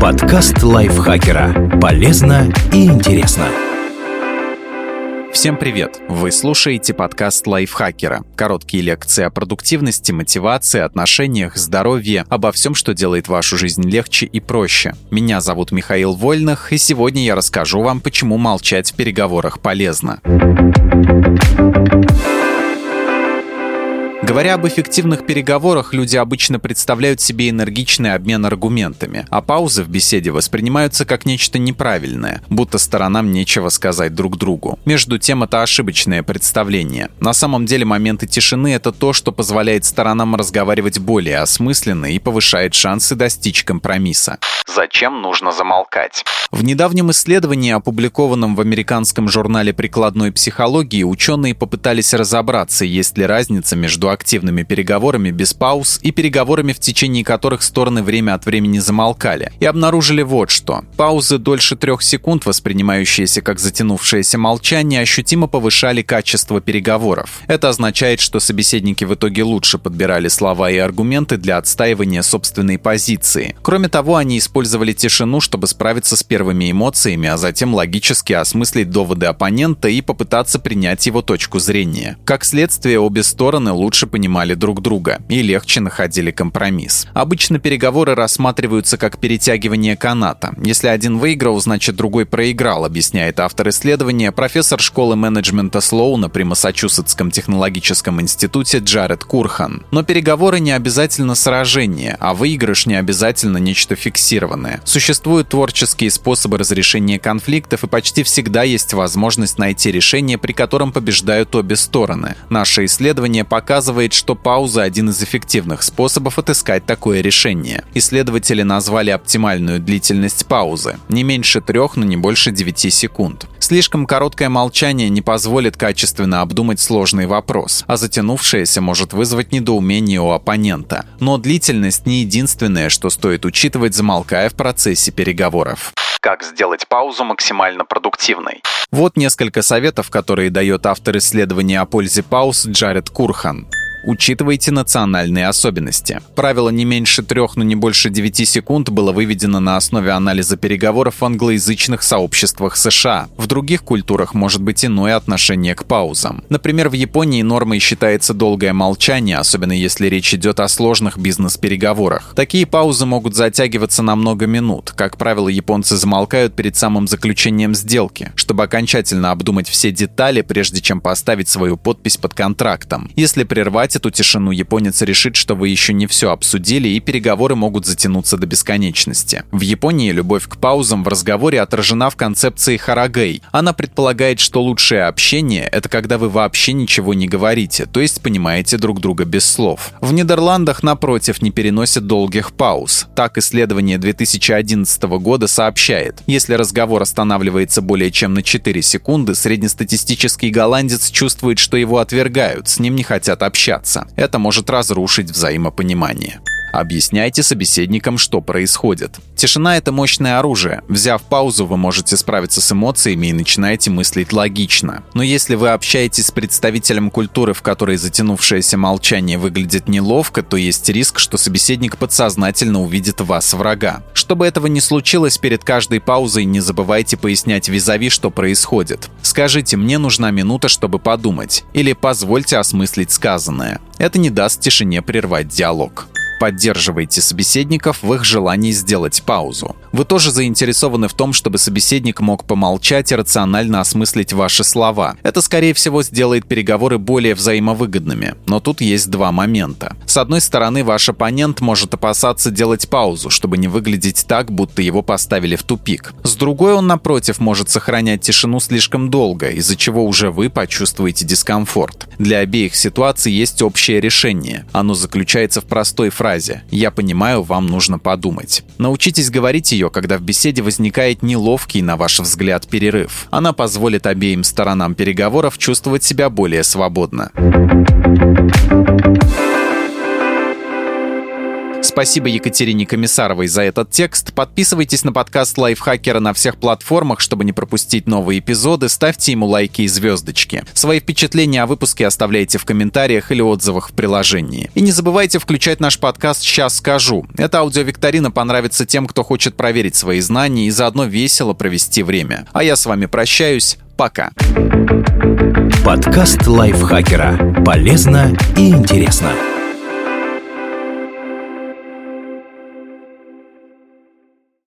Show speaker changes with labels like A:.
A: Подкаст лайфхакера. Полезно и интересно.
B: Всем привет! Вы слушаете подкаст лайфхакера. Короткие лекции о продуктивности, мотивации, отношениях, здоровье, обо всем, что делает вашу жизнь легче и проще. Меня зовут Михаил Вольных, и сегодня я расскажу вам, почему молчать в переговорах полезно. Говоря об эффективных переговорах, люди обычно представляют себе энергичный обмен аргументами, а паузы в беседе воспринимаются как нечто неправильное, будто сторонам нечего сказать друг другу. Между тем, это ошибочное представление. На самом деле моменты тишины — это то, что позволяет сторонам разговаривать более осмысленно и повышает шансы достичь компромисса. Зачем нужно замолкать? В недавнем исследовании, опубликованном в американском журнале прикладной психологии, ученые попытались разобраться, есть ли разница между активными переговорами без пауз и переговорами, в течение которых стороны время от времени замолкали, и обнаружили вот что. Паузы дольше трех секунд, воспринимающиеся как затянувшееся молчание, ощутимо повышали качество переговоров. Это означает, что собеседники в итоге лучше подбирали слова и аргументы для отстаивания собственной позиции. Кроме того, они использовали тишину, чтобы справиться с первыми эмоциями, а затем логически осмыслить доводы оппонента и попытаться принять его точку зрения. Как следствие, обе стороны лучше понимали друг друга и легче находили компромисс. Обычно переговоры рассматриваются как перетягивание каната. Если один выиграл, значит другой проиграл, объясняет автор исследования, профессор школы менеджмента Слоуна при Массачусетском технологическом институте Джаред Курхан. Но переговоры не обязательно сражение, а выигрыш не обязательно нечто фиксированное. Существуют творческие способы разрешения конфликтов, и почти всегда есть возможность найти решение, при котором побеждают обе стороны. Наше исследование показывает, показывает, что пауза – один из эффективных способов отыскать такое решение. Исследователи назвали оптимальную длительность паузы – не меньше трех, но не больше 9 секунд. Слишком короткое молчание не позволит качественно обдумать сложный вопрос, а затянувшееся может вызвать недоумение у оппонента. Но длительность не единственное, что стоит учитывать, замолкая в процессе переговоров. Как сделать паузу максимально продуктивной? Вот несколько советов, которые дает автор исследования о пользе пауз Джаред Курхан. Учитывайте национальные особенности. Правило не меньше трех, но не больше девяти секунд было выведено на основе анализа переговоров в англоязычных сообществах США. В других культурах может быть иное отношение к паузам. Например, в Японии нормой считается долгое молчание, особенно если речь идет о сложных бизнес-переговорах. Такие паузы могут затягиваться на много минут. Как правило, японцы замолкают перед самым заключением сделки, чтобы окончательно обдумать все детали, прежде чем поставить свою подпись под контрактом. Если прервать Прервать эту тишину японец решит, что вы еще не все обсудили, и переговоры могут затянуться до бесконечности. В Японии любовь к паузам в разговоре отражена в концепции харагей. Она предполагает, что лучшее общение — это когда вы вообще ничего не говорите, то есть понимаете друг друга без слов. В Нидерландах, напротив, не переносят долгих пауз. Так исследование 2011 года сообщает, если разговор останавливается более чем на 4 секунды, среднестатистический голландец чувствует, что его отвергают, с ним не хотят общаться общаться. Это может разрушить взаимопонимание. Объясняйте собеседникам, что происходит. Тишина — это мощное оружие. Взяв паузу, вы можете справиться с эмоциями и начинаете мыслить логично. Но если вы общаетесь с представителем культуры, в которой затянувшееся молчание выглядит неловко, то есть риск, что собеседник подсознательно увидит вас врага. Чтобы этого не случилось, перед каждой паузой не забывайте пояснять визави, что происходит. Скажите «мне нужна минута, чтобы подумать» или «позвольте осмыслить сказанное». Это не даст тишине прервать диалог. Поддерживайте собеседников в их желании сделать паузу. Вы тоже заинтересованы в том, чтобы собеседник мог помолчать и рационально осмыслить ваши слова. Это, скорее всего, сделает переговоры более взаимовыгодными. Но тут есть два момента. С одной стороны, ваш оппонент может опасаться делать паузу, чтобы не выглядеть так, будто его поставили в тупик. С другой, он, напротив, может сохранять тишину слишком долго, из-за чего уже вы почувствуете дискомфорт. Для обеих ситуаций есть общее решение. Оно заключается в простой фразе фразе «Я понимаю, вам нужно подумать». Научитесь говорить ее, когда в беседе возникает неловкий, на ваш взгляд, перерыв. Она позволит обеим сторонам переговоров чувствовать себя более свободно. Спасибо Екатерине Комиссаровой за этот текст. Подписывайтесь на подкаст Лайфхакера на всех платформах, чтобы не пропустить новые эпизоды. Ставьте ему лайки и звездочки. Свои впечатления о выпуске оставляйте в комментариях или отзывах в приложении. И не забывайте включать наш подкаст «Сейчас скажу». Эта аудиовикторина понравится тем, кто хочет проверить свои знания и заодно весело провести время. А я с вами прощаюсь. Пока.
A: Подкаст Лайфхакера. Полезно и интересно.